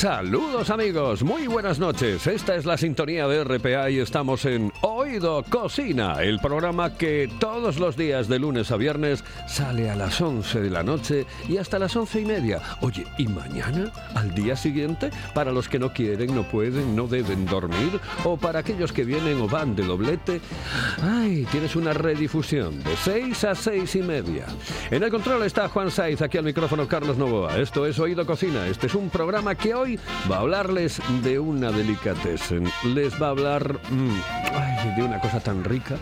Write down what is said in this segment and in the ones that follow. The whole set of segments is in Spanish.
casa. Saludos amigos, muy buenas noches. Esta es la sintonía de RPA y estamos en Oído Cocina, el programa que todos los días de lunes a viernes sale a las 11 de la noche y hasta las once y media. Oye, ¿y mañana? ¿Al día siguiente? Para los que no quieren, no pueden, no deben dormir o para aquellos que vienen o van de doblete. Ay, tienes una redifusión de 6 a seis y media. En el control está Juan Saiz, aquí al micrófono Carlos Novoa. Esto es Oído Cocina. Este es un programa que hoy va a hablarles de una delicatessen. Les va a hablar mm, de una cosa tan rica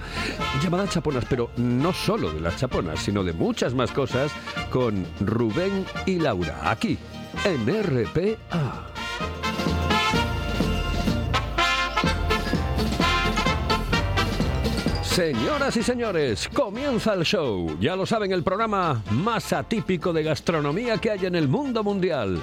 llamada chaponas, pero no solo de las chaponas, sino de muchas más cosas con Rubén y Laura, aquí en RPA. Señoras y señores, comienza el show. Ya lo saben, el programa más atípico de gastronomía que hay en el mundo mundial.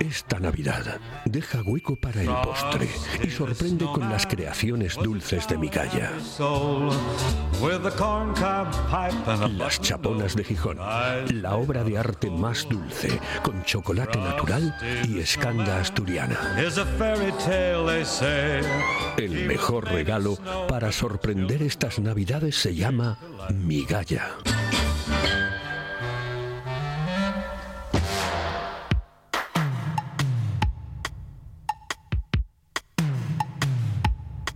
Esta Navidad deja hueco para el postre y sorprende con las creaciones dulces de Migalla. Las chaponas de Gijón, la obra de arte más dulce, con chocolate natural y escanda asturiana. El mejor regalo para sorprender estas Navidades se llama Migalla.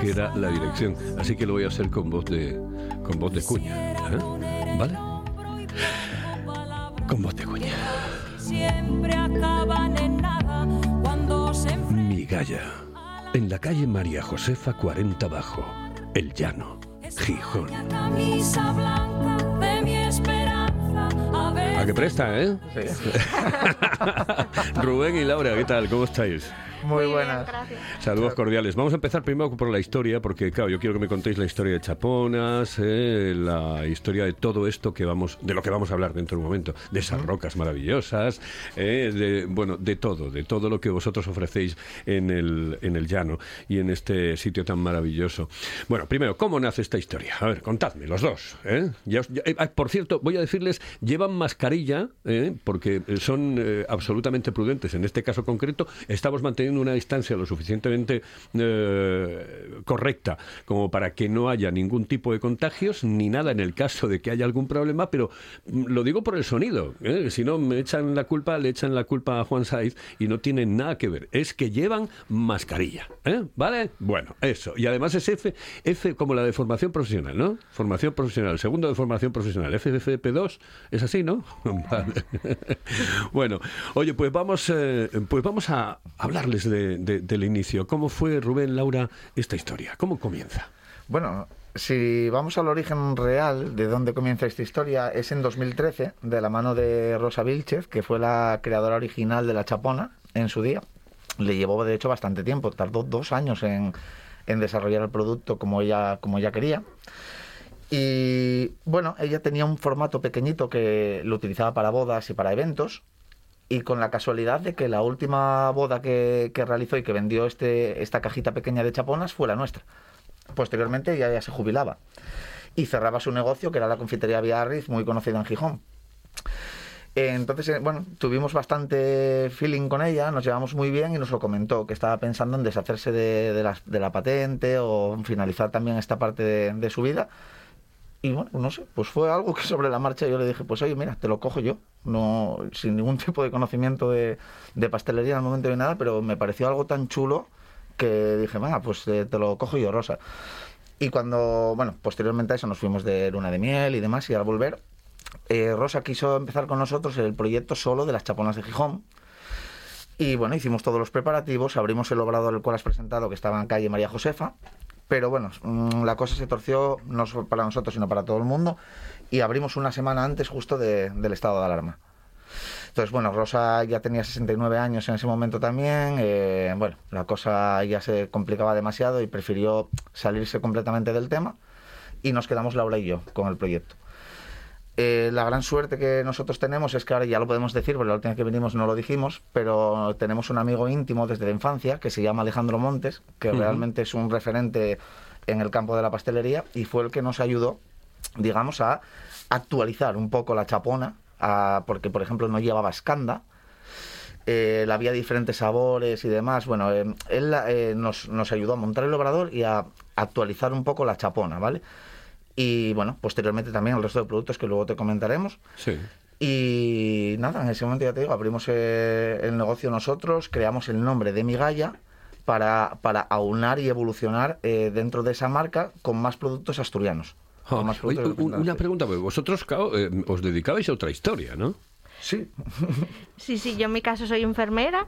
Que era la dirección. Así que lo voy a hacer con voz de, con voz de cuña. ¿eh? ¿Vale? Con voz de cuña. Migalla. En la calle María Josefa 40 Bajo. El Llano. Gijón. A ver. ¿A qué presta, eh? Rubén y Laura, ¿qué tal? ¿Cómo estáis? Muy buenas. Saludos cordiales. Vamos a empezar primero por la historia, porque claro, yo quiero que me contéis la historia de Chaponas, eh, la historia de todo esto que vamos, de lo que vamos a hablar dentro de un momento, de esas rocas maravillosas, eh, de bueno, de todo, de todo lo que vosotros ofrecéis en el, en el llano y en este sitio tan maravilloso. Bueno, primero, ¿cómo nace esta historia? A ver, contadme, los dos. ¿eh? Ya os- ya- eh, por cierto, voy a decirles, llevan mascarilla, ¿eh? porque son eh, absolutamente prudentes. En este caso concreto, estamos manteniendo una distancia lo suficientemente eh, correcta como para que no haya ningún tipo de contagios ni nada en el caso de que haya algún problema, pero mm, lo digo por el sonido. ¿eh? Si no me echan la culpa, le echan la culpa a Juan Saiz y no tiene nada que ver. Es que llevan mascarilla. ¿eh? ¿Vale? Bueno, eso. Y además es F, F como la de formación profesional, ¿no? Formación profesional. Segundo de formación profesional. FFP2. Es así, ¿no? Vale. bueno, oye, pues vamos, pues vamos a hablarles de- de- inicio. ¿Cómo fue, Rubén, Laura, esta historia? ¿Cómo comienza? Bueno, si vamos al origen real de dónde comienza esta historia, es en 2013, de la mano de Rosa Vilchez, que fue la creadora original de la Chapona en su día. Le llevó, de hecho, bastante tiempo, tardó dos años en, en desarrollar el producto como ella, como ella quería. Y bueno, ella tenía un formato pequeñito que lo utilizaba para bodas y para eventos. Y con la casualidad de que la última boda que, que realizó y que vendió este, esta cajita pequeña de chaponas fue la nuestra. Posteriormente ella ya se jubilaba. Y cerraba su negocio, que era la confitería Biarritz, muy conocida en Gijón. Entonces, eh, bueno, tuvimos bastante feeling con ella, nos llevamos muy bien y nos lo comentó, que estaba pensando en deshacerse de, de la patente o finalizar también esta parte de su vida. Y bueno, no sé, pues fue algo que sobre la marcha yo le dije, pues oye, mira, te lo cojo yo, no sin ningún tipo de conocimiento de, pastelería en el momento ni nada, pero me pareció algo tan chulo que dije, venga, pues eh, te lo cojo yo, Rosa. Y cuando, bueno, posteriormente a eso nos fuimos de luna de miel y demás, y al volver, eh, Rosa quiso empezar con nosotros el proyecto solo de las chaponas de Gijón. Y bueno, hicimos todos los preparativos, abrimos el obrador el cual has presentado, que estaba en calle María Josefa. Pero bueno, mm, la cosa se torció no solo para nosotros, sino para todo el mundo. Y abrimos una semana antes justo de- del estado de alarma. Entonces, bueno, Rosa ya tenía 69 años en ese momento también. eh, bueno, la cosa ya se complicaba demasiado y prefirió salirse completamente del tema. Y nos quedamos Laura y yo con el proyecto. Eh, la gran suerte que nosotros tenemos es que ahora ya lo podemos decir, porque la última vez que vinimos no lo dijimos, pero tenemos un amigo íntimo desde la infancia que se llama Alejandro Montes, que realmente es un referente en el campo de la pastelería y fue el que nos ayudó, digamos, a actualizar un poco la chapona, a- porque por ejemplo no llevaba escanda, eh, había diferentes sabores y demás. Bueno, eh, él eh, nos, nos ayudó a montar el obrador y a actualizar un poco la chapona, ¿vale? Y bueno, posteriormente también el resto de productos que luego te comentaremos. Sí. Y nada, en ese momento ya te digo, abrimos eh, el negocio nosotros, creamos el nombre de Migalla para, para aunar y evolucionar eh, dentro de esa marca con más productos asturianos. Con más Oye, productos un- una pregunta, porque vosotros claro, eh, os dedicabais a otra historia, ¿no? Sí, Sí, sí, yo en mi caso soy enfermera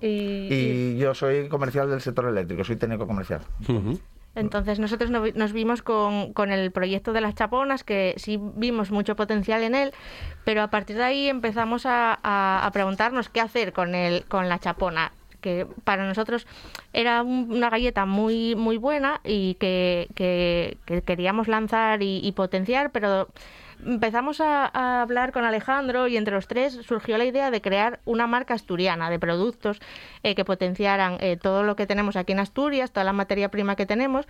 y, y yo soy comercial del sector eléctrico, soy técnico comercial. Ujú. Entonces nosotros nos vimos con, con el proyecto de las chaponas, que sí vimos mucho potencial en él, pero a partir de ahí empezamos a, a- preguntarnos qué hacer con, el, con la chapona que para nosotros era un- una galleta muy muy buena y que, que- que queríamos lanzar y potenciar, pero empezamos a, a hablar con Alejandro y entre los tres surgió la idea de crear una marca asturiana de productos eh, que potenciaran eh, todo lo que tenemos aquí en Asturias, toda la materia prima que tenemos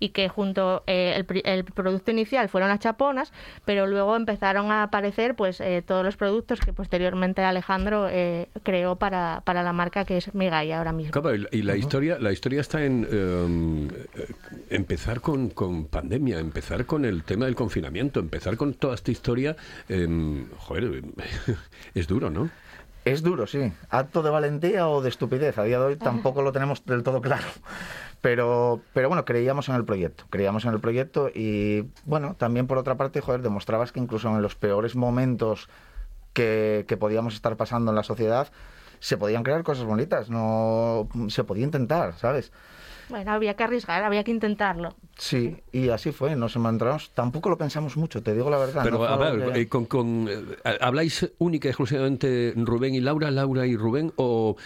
y que junto eh, el, pri- el producto inicial fueron las chaponas, pero luego empezaron a aparecer pues eh, todos los productos que posteriormente Alejandro eh, creó para, para la marca que es Migaya ahora mismo. Claro, y- y la historia, la historia está en em, eh, empezar con, con pandemia, empezar con el tema del confinamiento, empezar con toda esta historia. em, joder, es duro, ¿no? Es duro, sí. Acto de valentía o de estupidez. A día de hoy tampoco lo tenemos del todo claro. Pero, pero bueno, creíamos en el proyecto. Creíamos en el proyecto y, bueno, también por otra parte, joder, demostrabas que incluso en los peores momentos que, que podíamos estar pasando en la sociedad, se podían crear cosas bonitas. No, se podía intentar, ¿sabes? Bueno, había que arriesgar, había que intentarlo. Sí, y así fue. Nos encontramos. Tampoco lo pensamos mucho, te digo la verdad. Pero, no a ver, que- eh, con, con, eh, ¿habláis única y exclusivamente Rubén y Laura, Laura y Rubén, o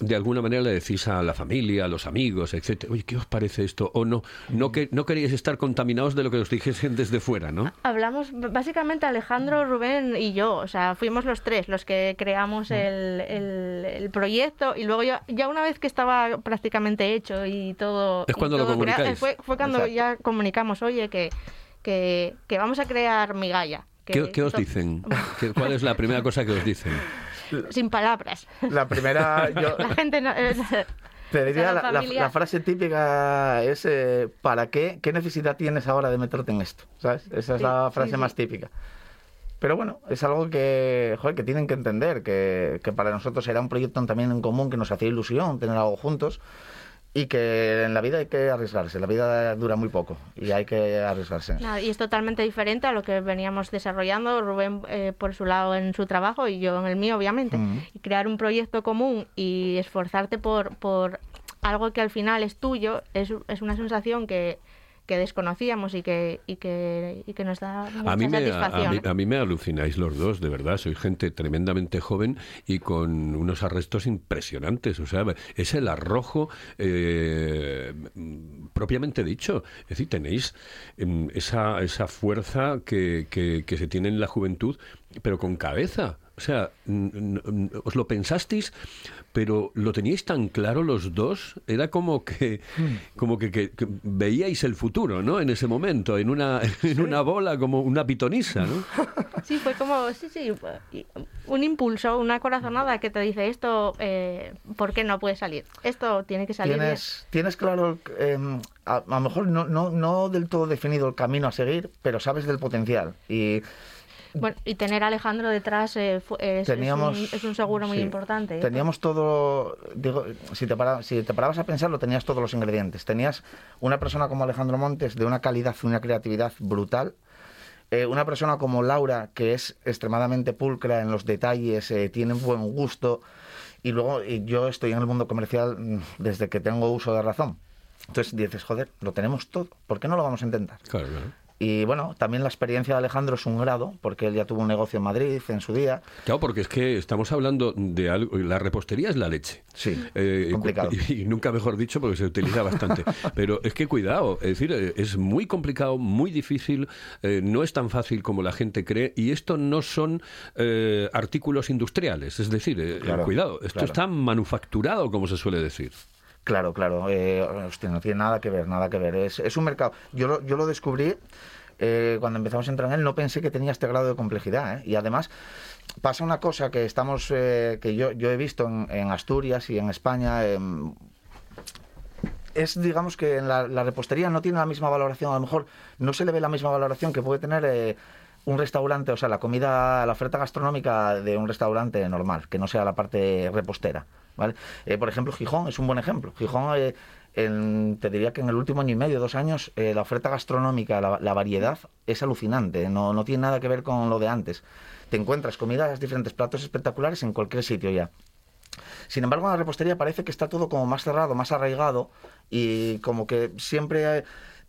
de alguna manera le decís a la familia, a los amigos, etcétera, oye, ¿qué os parece esto? O no, no, que, no queríais estar contaminados de lo que os dijesen desde fuera, ¿no? Hablamos básicamente Alejandro, Rubén y yo, o sea, fuimos los tres los que creamos el, el- el proyecto y luego ya, ya una vez que estaba prácticamente hecho y todo... Es y cuando lo todo crea- comunicáis. fue, fue cuando Exacto. ya comunicamos, oye, que, que, que vamos a crear Migalla. que ¿Qué, qué os to- dicen? ¿Qué- ¿Cuál es la primera cosa que os dicen? Sin palabras. La primera, yo, La gente no... Te diría la, la- la frase típica es eh, ¿para qué? ¿Qué necesidad tienes ahora de meterte en esto? ¿Sabes? Esa es Sí, la sí, frase sí. más típica. Pero bueno, es algo que, joder, que tienen que entender, que, que para nosotros era un proyecto también en común que nos hacía ilusión tener algo juntos y que en la vida hay que arriesgarse, la vida dura muy poco y hay que arriesgarse. Y es totalmente diferente a lo que veníamos desarrollando, Rubén eh, por su lado en su trabajo y yo en el mío, obviamente. Y crear un proyecto común y esforzarte por, por algo que al final es tuyo es, es una sensación que, que desconocíamos y que, y, que, y que nos da mucha A mí, me, a, satisfacción. mí, a mí me alucináis los dos, de verdad. Sois gente tremendamente joven y con unos arrestos impresionantes. O sea, es el arrojo eh, propiamente dicho. Es decir, tenéis em, esa, esa fuerza que, que- que se tiene en la juventud, pero con cabeza. O sea, os lo pensasteis, pero lo teníais tan claro los dos. Era como que, como que, que- que veíais el futuro, ¿no? En ese momento, en una, en una bola, como una pitonisa, ¿no? Sí, fue como, sí, sí, un impulso, una corazonada que te dice esto, eh, ¿por qué no puede salir? Esto tiene que salir bien. Tienes, tienes claro, eh, a, a lo mejor no, no, no del todo definido el camino a seguir, pero sabes del potencial. Y Bueno, y tener a Alejandro detrás eh, es, es teníamos un, es un seguro muy sí, importante. ¿eh? Teníamos todo, digo, si te, para- si te parabas a pensarlo, tenías todos los ingredientes. Tenías una persona como Alejandro Montes de una calidad y una creatividad brutal. Eh, una persona como Laura, que es extremadamente pulcra en los detalles, eh, tiene buen gusto. Y luego eh, yo estoy en el mundo comercial mm, desde que tengo uso de razón. Entonces dices, joder, lo tenemos todo. ¿Por qué no lo vamos a intentar? Claro, claro. Y bueno, también la experiencia de Alejandro es un grado, porque él ya tuvo un negocio en Madrid en su día. Claro, porque es que estamos hablando de algo. La repostería es la leche. Sí, Eh, complicado. Y, y nunca mejor dicho porque se utiliza bastante. Pero es que cuidado, es decir, eh, es muy complicado, muy difícil, eh, no es tan fácil como la gente cree y esto no son eh, artículos industriales. Es decir, eh, Claro, cuidado, esto claro. está manufacturado, como se suele decir. Claro, claro. Eh, no tiene nada que ver, nada que ver. Es, un mercado. Yo lo, descubrí eh, cuando empezamos a entrar en él. No pensé que tenía este grado de complejidad. ¿eh? Y además pasa una cosa que estamos, que yo, he visto en, Asturias y en España. em, es, digamos, que en la repostería no tiene la misma valoración. A lo mejor no se le ve la misma valoración que puede tener. Un restaurante, o sea, la comida, la oferta gastronómica de un restaurante normal, que no sea la parte repostera, ¿vale? Eh, por ejemplo, Gijón es un buen ejemplo. Gijón, eh, en- te diría que en el último año y medio, dos años, eh, la oferta gastronómica, la, la variedad es alucinante, no, no tiene nada que ver con lo de antes. Te encuentras comidas, diferentes platos espectaculares en cualquier sitio ya. Sin embargo, en la repostería parece que está todo como más cerrado, más arraigado y como que siempre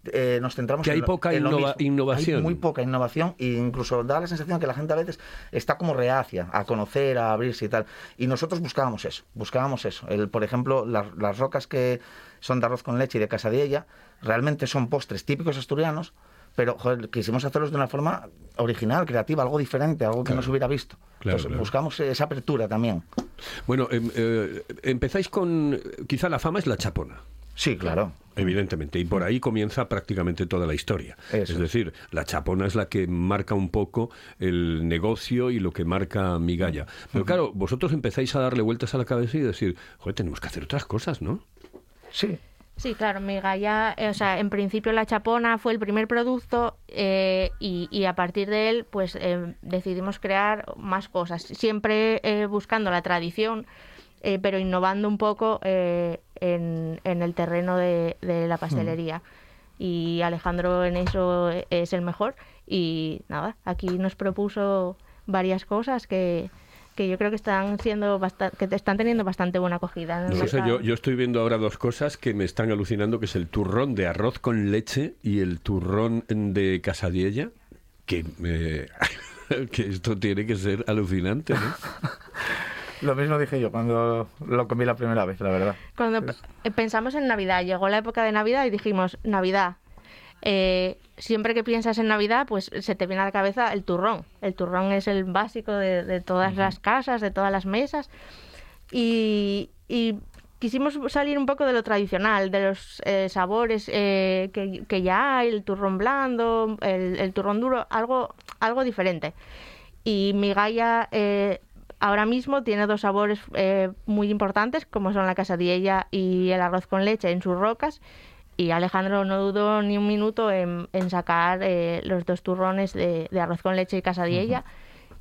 eh, nos centramos Que hay en poca en lo innova- mismo. innovación. Hay muy poca innovación e incluso da la sensación que la gente a veces está como reacia a conocer, a abrirse y tal. Y nosotros buscábamos eso, buscábamos eso. El, por ejemplo, las, las rocas que son de arroz con leche y de casadiella realmente son postres típicos asturianos, pero joder, quisimos hacerlos de una forma original, creativa, algo diferente, algo que Claro. no se hubiera visto. Claro, Entonces, claro. buscamos esa apertura también. Bueno, em, eh, empezáis con. Quizá la fama es la chapona. Sí, claro. Evidentemente, y por ahí comienza prácticamente toda la historia. Eso. Es decir, la chapona es la que marca un poco el negocio y lo que marca Migalla. Pero claro, vosotros empezáis a darle vueltas a la cabeza y decir, joder, tenemos que hacer otras cosas, ¿no? Sí, Sí, claro, mi galla, eh, o sea, en principio la chapona fue el primer producto eh, y, y a partir de él, pues eh, decidimos crear más cosas, siempre eh, buscando la tradición, eh, pero innovando un poco eh, en, en el terreno de, de la pastelería. Y Alejandro en eso es el mejor y nada, aquí nos propuso varias cosas que, que yo creo que están siendo basta- que están teniendo bastante buena acogida. No sé, yo, yo estoy viendo ahora dos cosas que me están alucinando, que es el turrón de arroz con leche y el turrón de casadiella, que, eh, que esto tiene que ser alucinante, ¿no? lo mismo dije yo cuando lo comí la primera vez, la verdad. Cuando eh, pensamos en Navidad, llegó la época de Navidad y dijimos, Navidad. Eh, siempre que piensas en Navidad, pues se te viene a la cabeza el turrón. El turrón es el básico de, de todas las casas, de todas las mesas. Y, y quisimos salir un poco de lo tradicional, de los eh, sabores eh, que, que ya hay, el turrón blando, el, el turrón duro, algo, algo diferente. Y mi Gaia eh, ahora mismo tiene dos sabores eh, muy importantes, como son la casadilla y el arroz con leche en sus rocas. Y Alejandro no dudó ni un minuto en, sacar eh, los dos turrones de, arroz con leche y casadilla.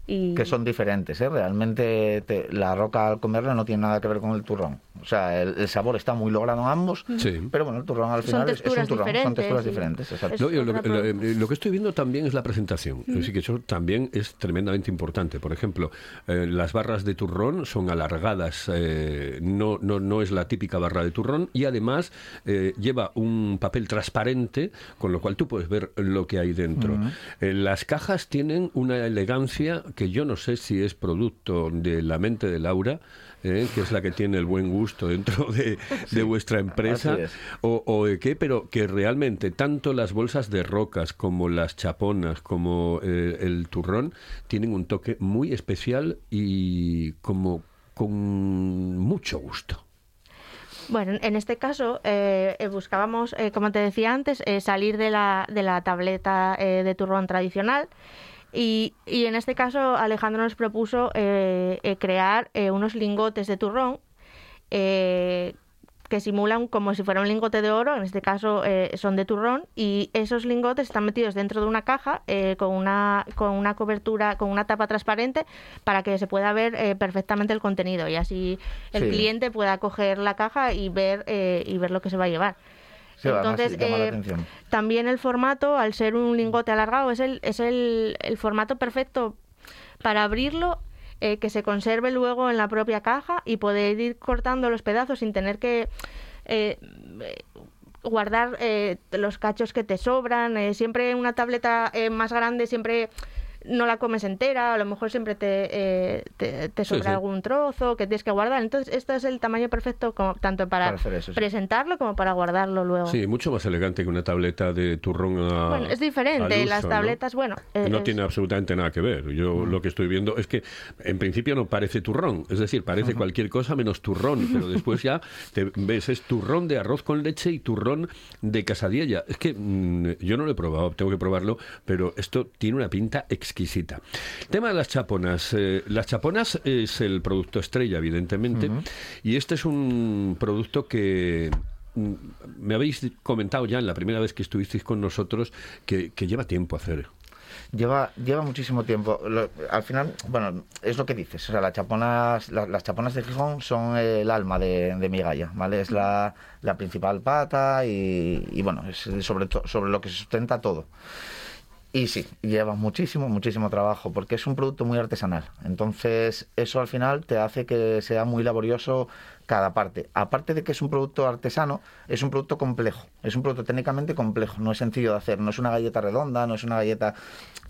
Y... Que son diferentes, ¿eh? Realmente te- la roca al comerla no tiene nada que ver con el turrón. O sea, el, el sabor está muy logrado en ambos, Sí. pero bueno, el turrón al final es- es, un turrón, son diferentes, texturas diferentes, exacto. No, yo lo, lo- lo que estoy viendo también es la presentación. Así que eso también es tremendamente importante. Por ejemplo, eh, las barras de turrón son alargadas, eh, no, no, no es la típica barra de turrón y además eh, lleva un papel transparente con lo cual tú puedes ver lo que hay dentro. Eh, las cajas tienen una elegancia que yo no sé si es producto de la mente de Laura. eh, que es la que tiene el buen gusto dentro de, de vuestra empresa o, o de qué, pero que realmente tanto las bolsas de rocas como las chaponas como eh, el turrón tienen un toque muy especial y como con mucho gusto. Bueno, en este caso eh, eh, buscábamos, eh, como te decía antes, eh, salir de la, de la tableta eh, de turrón tradicional. Y, y en este caso Alejandro nos propuso eh, eh, crear eh, unos lingotes de turrón eh, que simulan como si fuera un lingote de oro, en este caso eh, son de turrón, y esos lingotes están metidos dentro de una caja eh, con, una, con una cobertura, con una tapa transparente para que se pueda ver eh, perfectamente el contenido y así el Sí. cliente pueda coger la caja y ver, eh, y ver lo que se va a llevar. Además Entonces, llama la eh, atención. también el formato, al ser un lingote alargado, es el, es el, el formato perfecto para abrirlo, eh, que se conserve luego en la propia caja y poder ir cortando los pedazos sin tener que eh, guardar eh, los cachos que te sobran. Eh, siempre una tableta eh, más grande, siempre no la comes entera, a lo mejor siempre te, eh, te, sobra sí. algún trozo que tienes que guardar. Entonces, este es el tamaño perfecto como, tanto para, Para hacer eso, sí. presentarlo como para guardarlo luego. Sí, mucho más elegante que una tableta de turrón a, Bueno, es diferente. Las ¿no? tabletas, bueno. eh, no tiene absolutamente nada que ver. Yo lo que estoy viendo es que en principio no parece turrón, es decir, parece cualquier cosa menos turrón, pero después ya te ves es turrón de arroz con leche y turrón de casadilla. Es que mm, yo no lo he probado, tengo que probarlo, pero esto tiene una pinta exquisita. Tema de las chaponas. eh, las chaponas es el producto estrella, evidentemente, y este es un producto que mm, me habéis comentado ya en la primera vez que estuvisteis con nosotros que, que lleva tiempo hacer. Lleva, lleva muchísimo tiempo. Lo- al final, bueno, es lo que dices. O sea, las chaponas, la- las chaponas de Gijón son el alma de, de mi galla, ¿vale? Es la, la principal pata y, y, bueno, es sobre, to- sobre lo que se sustenta todo. Y sí, lleva muchísimo, muchísimo trabajo, porque es un producto muy artesanal. Entonces, eso al final te hace que sea muy laborioso cada parte. Aparte de que es un producto artesano, es un producto complejo. Es un producto técnicamente complejo, no es sencillo de hacer. No es una galleta redonda, no es una galleta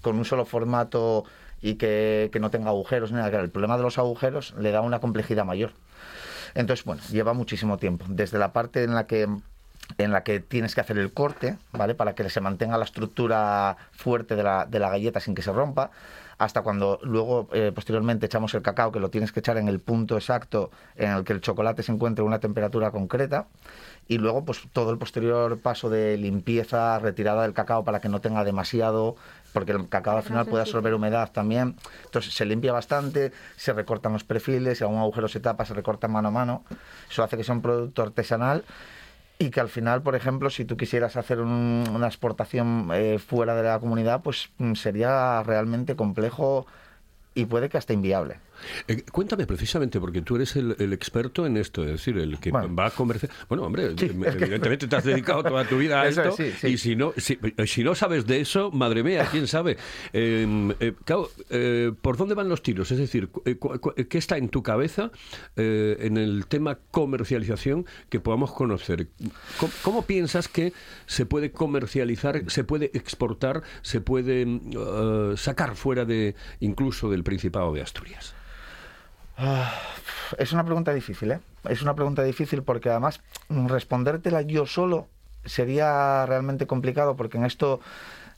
con un solo formato y que, que no tenga agujeros. ni Nada. El problema de los agujeros le da una complejidad mayor. Entonces, bueno, lleva muchísimo tiempo. Desde la parte en la que en la que tienes que hacer el corte, ¿vale? Para que se mantenga la estructura fuerte de la, de la galleta sin que se rompa, hasta cuando luego, eh, posteriormente, echamos el cacao, que lo tienes que echar en el punto exacto en el que el chocolate se encuentre a una temperatura concreta, y luego, pues todo el posterior paso de limpieza, retirada del cacao para que no tenga demasiado, porque el cacao al final puede absorber humedad también. Entonces se limpia bastante, se recortan los perfiles, si algún agujero se tapa, se recorta mano a mano. Eso hace que sea un producto artesanal y que al final, por ejemplo, si tú quisieras hacer un- una exportación eh, fuera de la comunidad, pues mm, sería realmente complejo y puede que hasta inviable. Eh, cuéntame precisamente, porque tú eres el, el experto en esto, es decir, el que Bueno. va a comerciar. Bueno, hombre, Sí, eh, es que- evidentemente te has dedicado toda tu vida a esto. es, sí, sí. Y si no, si, si no sabes de eso, madre mía, quién sabe. Eh, eh, claro, eh, ¿por dónde van los tiros? Es decir, eh, ¿qué está en tu cabeza eh, en el tema comercialización que podamos conocer? ¿Cómo, cómo piensas que se puede comercializar, se puede exportar, se puede mm, sacar fuera de incluso del Principado de Asturias? Es una pregunta difícil, ¿eh? Es una pregunta difícil porque además mm, respondértela yo solo sería realmente complicado porque en esto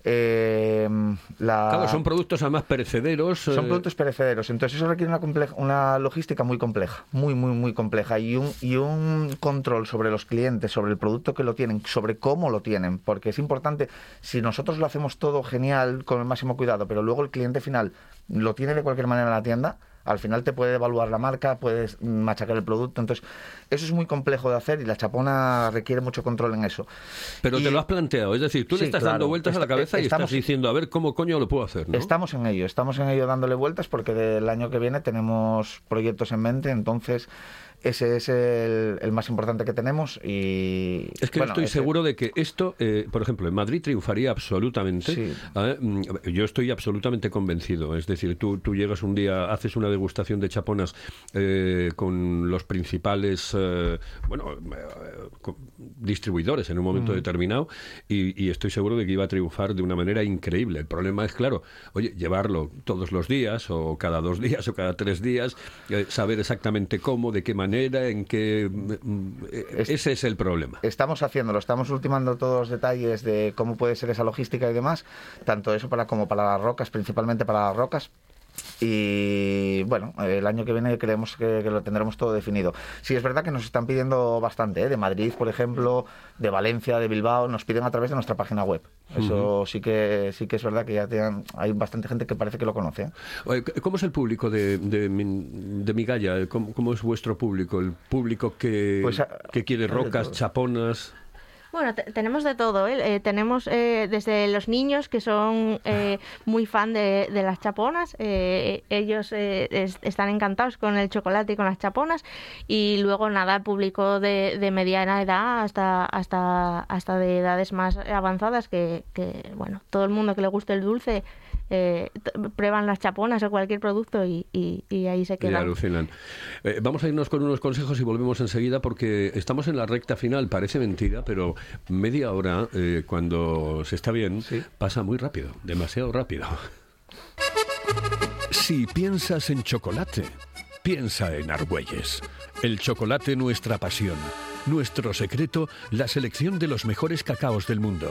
eh, la... Claro, son productos además perecederos. Son eh, productos perecederos, entonces eso requiere una, una logística muy compleja, muy, muy, muy compleja y un, y un control sobre los clientes, sobre el producto que lo tienen, sobre cómo lo tienen, porque es importante, si nosotros lo hacemos todo genial, con el máximo cuidado, pero luego el cliente final lo tiene de cualquier manera en la tienda, al final te puede evaluar la marca, puedes machacar el producto. Entonces, eso es muy complejo de hacer y la chapona requiere mucho control en eso. Pero Y- te lo has planteado, es decir, tú le estás claro. dando vueltas a la Est- cabeza y estamos- estás diciendo, a ver, ¿cómo coño lo puedo hacer? ¿no? Estamos en ello, estamos en ello dándole vueltas porque del año que viene tenemos proyectos en mente, entonces ese es el, el más importante que tenemos y... Es que bueno, estoy ese- seguro de que esto, eh, por ejemplo, en Madrid triunfaría absolutamente. Sí. ¿eh? Mm, Yo estoy absolutamente convencido. Es decir, tú, tú llegas un día, haces una degustación de chaponas eh, con los principales eh, bueno, eh, distribuidores en un momento determinado y, y estoy seguro de que iba a triunfar de una manera increíble. El problema es, claro, oye, llevarlo todos los días o cada dos días o cada tres días, eh, saber exactamente cómo, de qué manera, en qué... mm, Es- ese es el problema. Estamos haciéndolo, estamos ultimando todos los detalles de cómo puede ser esa logística y demás, tanto eso para como para las rocas, principalmente para las rocas. Y bueno, el año que viene creemos que, que lo tendremos todo definido. Sí, es verdad que nos están pidiendo bastante, ¿eh? de Madrid, por ejemplo, de Valencia, de Bilbao, nos piden a través de nuestra página web. Eso sí que sí que es verdad que ya tienen- hay bastante gente que parece que lo conoce. ¿eh? ¿Cómo es el público de, de, de Migalla? ¿Cómo, cómo es vuestro público? ¿El público que, Pues, ah, que quiere rocas, chaponas? Bueno, te- tenemos de todo. ¿eh? Eh, tenemos eh, desde los niños que son eh, muy fan de, de las chaponas. eh, ellos eh, es- están encantados con el chocolate y con las chaponas. Y luego nada, público de, de mediana edad hasta, hasta, hasta de edades más avanzadas que, que, bueno, todo el mundo que le guste el dulce eh, prueban las chaponas o cualquier producto y, y- y ahí se Y quedan. alucinan. Eh, vamos a irnos con unos consejos y volvemos enseguida porque estamos en la recta final. Parece mentira, pero media hora, eh, cuando se está bien, pasa muy rápido, demasiado rápido. Si piensas en chocolate, piensa en Argüelles. El chocolate nuestra pasión. Nuestro secreto, la selección de los mejores cacaos del mundo.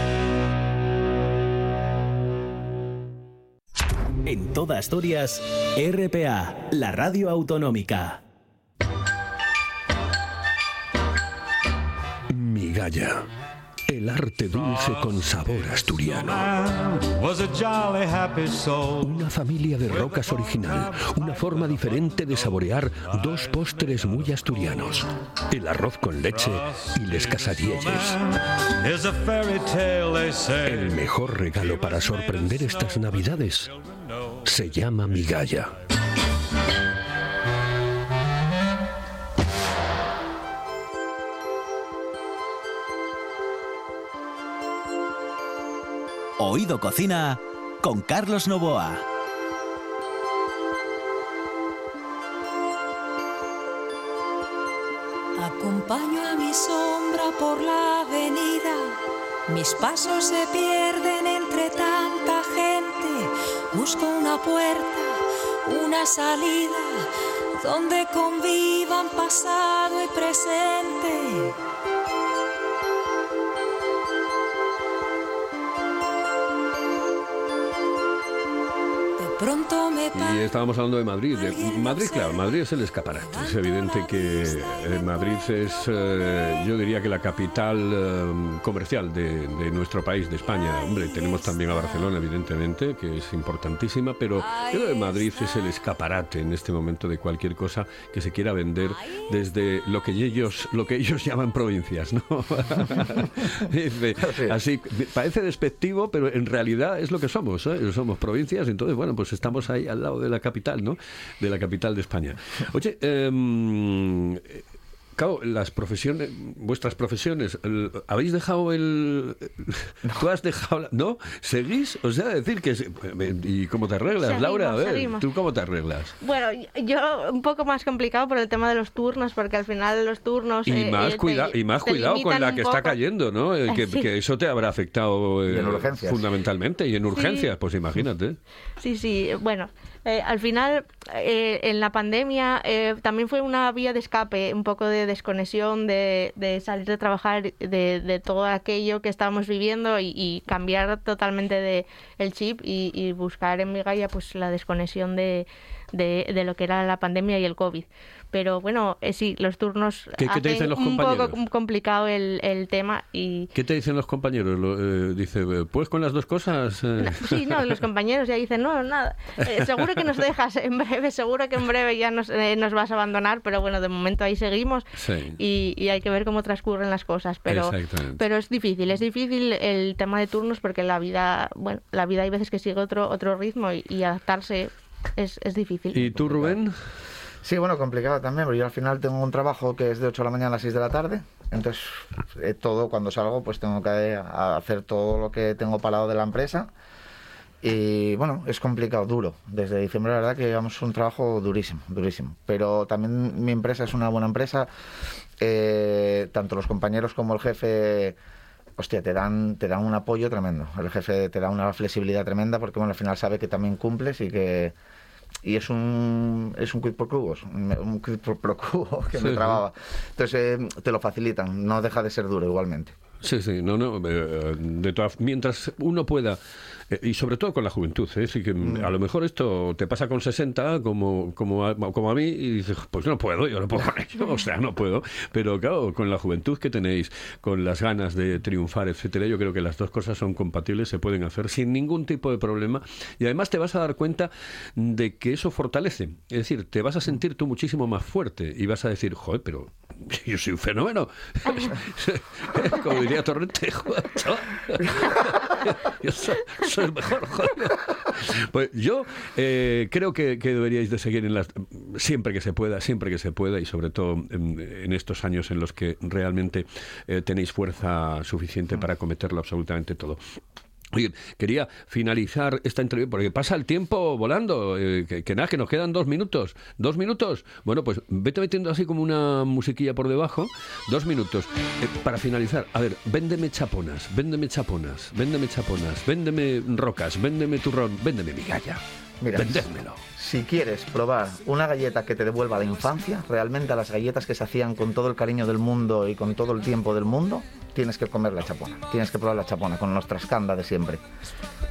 En toda Asturias, RPA, la radio autonómica. Migalla. El arte dulce con sabor asturiano. Una familia de rocas original, una forma diferente de saborear dos postres muy asturianos, el arroz con leche y les casadielles. El mejor regalo para sorprender estas navidades se llama migalla. Oído Cocina con Carlos Novoa. Acompaño a mi sombra por la avenida, mis pasos se pierden entre tanta gente. Busco una puerta, una salida, donde convivan pasado y presente. Pronto me Y estábamos hablando de Madrid. De- Madrid, claro, Madrid es el escaparate. Es evidente que eh, Madrid es, eh, yo diría que la capital eh, comercial de, de nuestro país, de España. Hombre, tenemos también a Barcelona, evidentemente, que es importantísima, pero creo que Madrid es el escaparate en este momento de cualquier cosa que se quiera vender desde lo que ellos, lo que ellos llaman provincias, ¿no? Dice, Así, parece despectivo, pero en realidad es lo que somos, ¿eh? Somos provincias, entonces, bueno, pues estamos ahí al lado de la capital, ¿no? De la capital de España. Oye, em, claro, las profesiones, vuestras profesiones, el- ¿habéis dejado el... ¿Tú has dejado... la- ¿No? ¿Seguís? O sea, decir que... se- ¿Y cómo te arreglas, Seguimos, Laura? A ver, seguimos. ¿tú cómo te arreglas? Bueno, yo un poco más complicado por el tema de los turnos, porque al final los turnos... Y eh, más, eh, te- cuida- y más cuidado con la que está cayendo, ¿no? Eh, Que, Sí. que eso te habrá afectado eh, Y en urgencias. fundamentalmente y en urgencias, pues imagínate. Sí, sí, bueno, eh, al final eh, en la pandemia eh, también fue una vía de escape, un poco de desconexión, de, salir de trabajar, de, todo aquello que estábamos viviendo y, cambiar totalmente de el chip y, buscar en mi Gaia pues la desconexión de, de, de lo que era la pandemia y el COVID. Pero bueno, eh, sí, los turnos ¿Qué- qué te dicen los un compañeros? poco complicado el, el tema y ¿Qué te dicen los compañeros? Lo- eh, dice, ¿puedes con las dos cosas? Eh, No, sí, no, los compañeros ya dicen, no, nada, eh, seguro que nos dejas en breve, seguro que en breve ya nos, eh, nos vas a abandonar, pero bueno, de momento ahí seguimos Sí. y, y hay que ver cómo transcurren las cosas, pero, pero es difícil, es difícil el tema de turnos porque la vida, bueno, la vida hay veces que sigue otro, otro ritmo y, y adaptarse es, es difícil. ¿Y tú, Rubén? Sí, bueno, complicado también, pero yo al final tengo un trabajo que es de 8 de la mañana a 6 de la tarde. Entonces, eh, todo, cuando salgo, pues tengo que eh, hacer todo lo que tengo parado de la empresa. Y bueno, es complicado, duro. Desde diciembre, la verdad, que llevamos un trabajo durísimo, durísimo. Pero también mi empresa es una buena empresa. Eh, tanto los compañeros como el jefe hostia, te dan, te dan un apoyo tremendo. El jefe te da una flexibilidad tremenda porque bueno, al final sabe que también cumples y que y es un es un quid pro quo, un, quid pro, pro quo que Sí, me trababa. Entonces eh, te lo facilitan, no deja de ser duro igualmente. Sí, sí, no, no. eh, de todas, mientras uno pueda, y sobre todo con la juventud, ¿eh? sí que Mm. a lo mejor esto te pasa con 60, como, como, a, como a mí, y dices, pues no puedo, yo no puedo con ello, o sea, no puedo. Pero claro, con la juventud que tenéis, con las ganas de triunfar, etcétera, yo creo que las dos cosas son compatibles, se pueden hacer sin ningún tipo de problema, y además te vas a dar cuenta de que eso fortalece. Es decir, te vas a sentir tú muchísimo más fuerte, y vas a decir, joder, pero yo soy un fenómeno. Como diría Torrente, yo soy, soy el mejor, joder. Pues yo eh, creo que, que deberíais de seguir en las siempre que se pueda, siempre que se pueda y sobre todo en, en estos años en los que realmente eh, tenéis fuerza suficiente para cometerlo absolutamente todo. Oye, quería finalizar esta entrevista porque pasa el tiempo volando. eh, que, que nada, que nos quedan dos minutos. ¿Dos minutos? Bueno, pues vete metiendo así como una musiquilla por debajo. Dos minutos. Eh, para finalizar, a ver, véndeme chaponas, véndeme chaponas, véndeme chaponas, véndeme rocas, véndeme turrón, véndeme mi galla. Mira, Vendédmelo. Si quieres probar una galleta que te devuelva a la infancia, realmente a las galletas que se hacían con todo el cariño del mundo y con todo el tiempo del mundo, tienes que comer la chapona. Tienes que probar la chapona con nuestra escanda de siempre.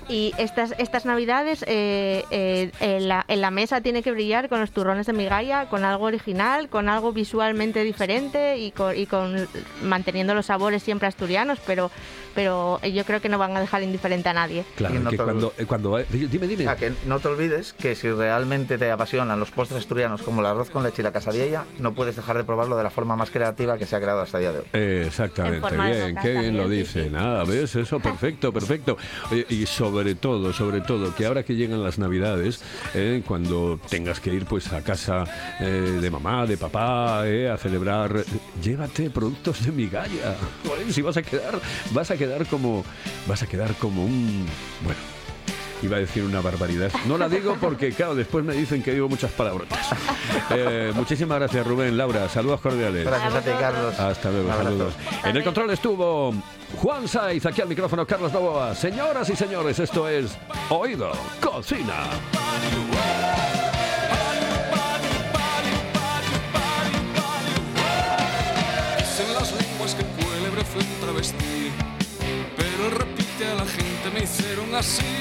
Y estas, estas navidades eh, eh, en, la, en la mesa tiene que brillar con los turrones de migalla, con algo original, con algo visualmente diferente y con, y con manteniendo los sabores siempre asturianos, pero, pero yo creo que no van a dejar indiferente a nadie. Claro, no que cuando, cuando Dime, dime. Que no te olvides que si realmente te apasionan los postres asturianos como el arroz con leche y la casadilla, no puedes dejar de probarlo de la forma más creativa que se ha creado hasta el día de hoy. Eh, En Exactamente, forma de bien, qué bien lo dice. sí. Nada, ¿ves? Eso, perfecto, perfecto. Oye, y sobre todo, sobre todo, que ahora que llegan las Navidades, eh, cuando tengas que ir pues a casa eh, de mamá, de papá, eh, a celebrar, llévate productos de migalla. Si vas a quedar, vas a quedar como, vas a quedar como un, bueno. Iba a decir una barbaridad. No la digo porque, claro, después me dicen que digo muchas palabrotas. Eh, muchísimas gracias, Rubén, Laura. Saludos cordiales. Gracias a ti, Carlos. Hasta luego, saludos. En el control estuvo Juan Saiz, aquí al micrófono Carlos Novoa. Señoras y señores, esto es Oído Cocina. Dicen las lenguas que el cuélebre fue un travesti, pero repite a la gente me hicieron así.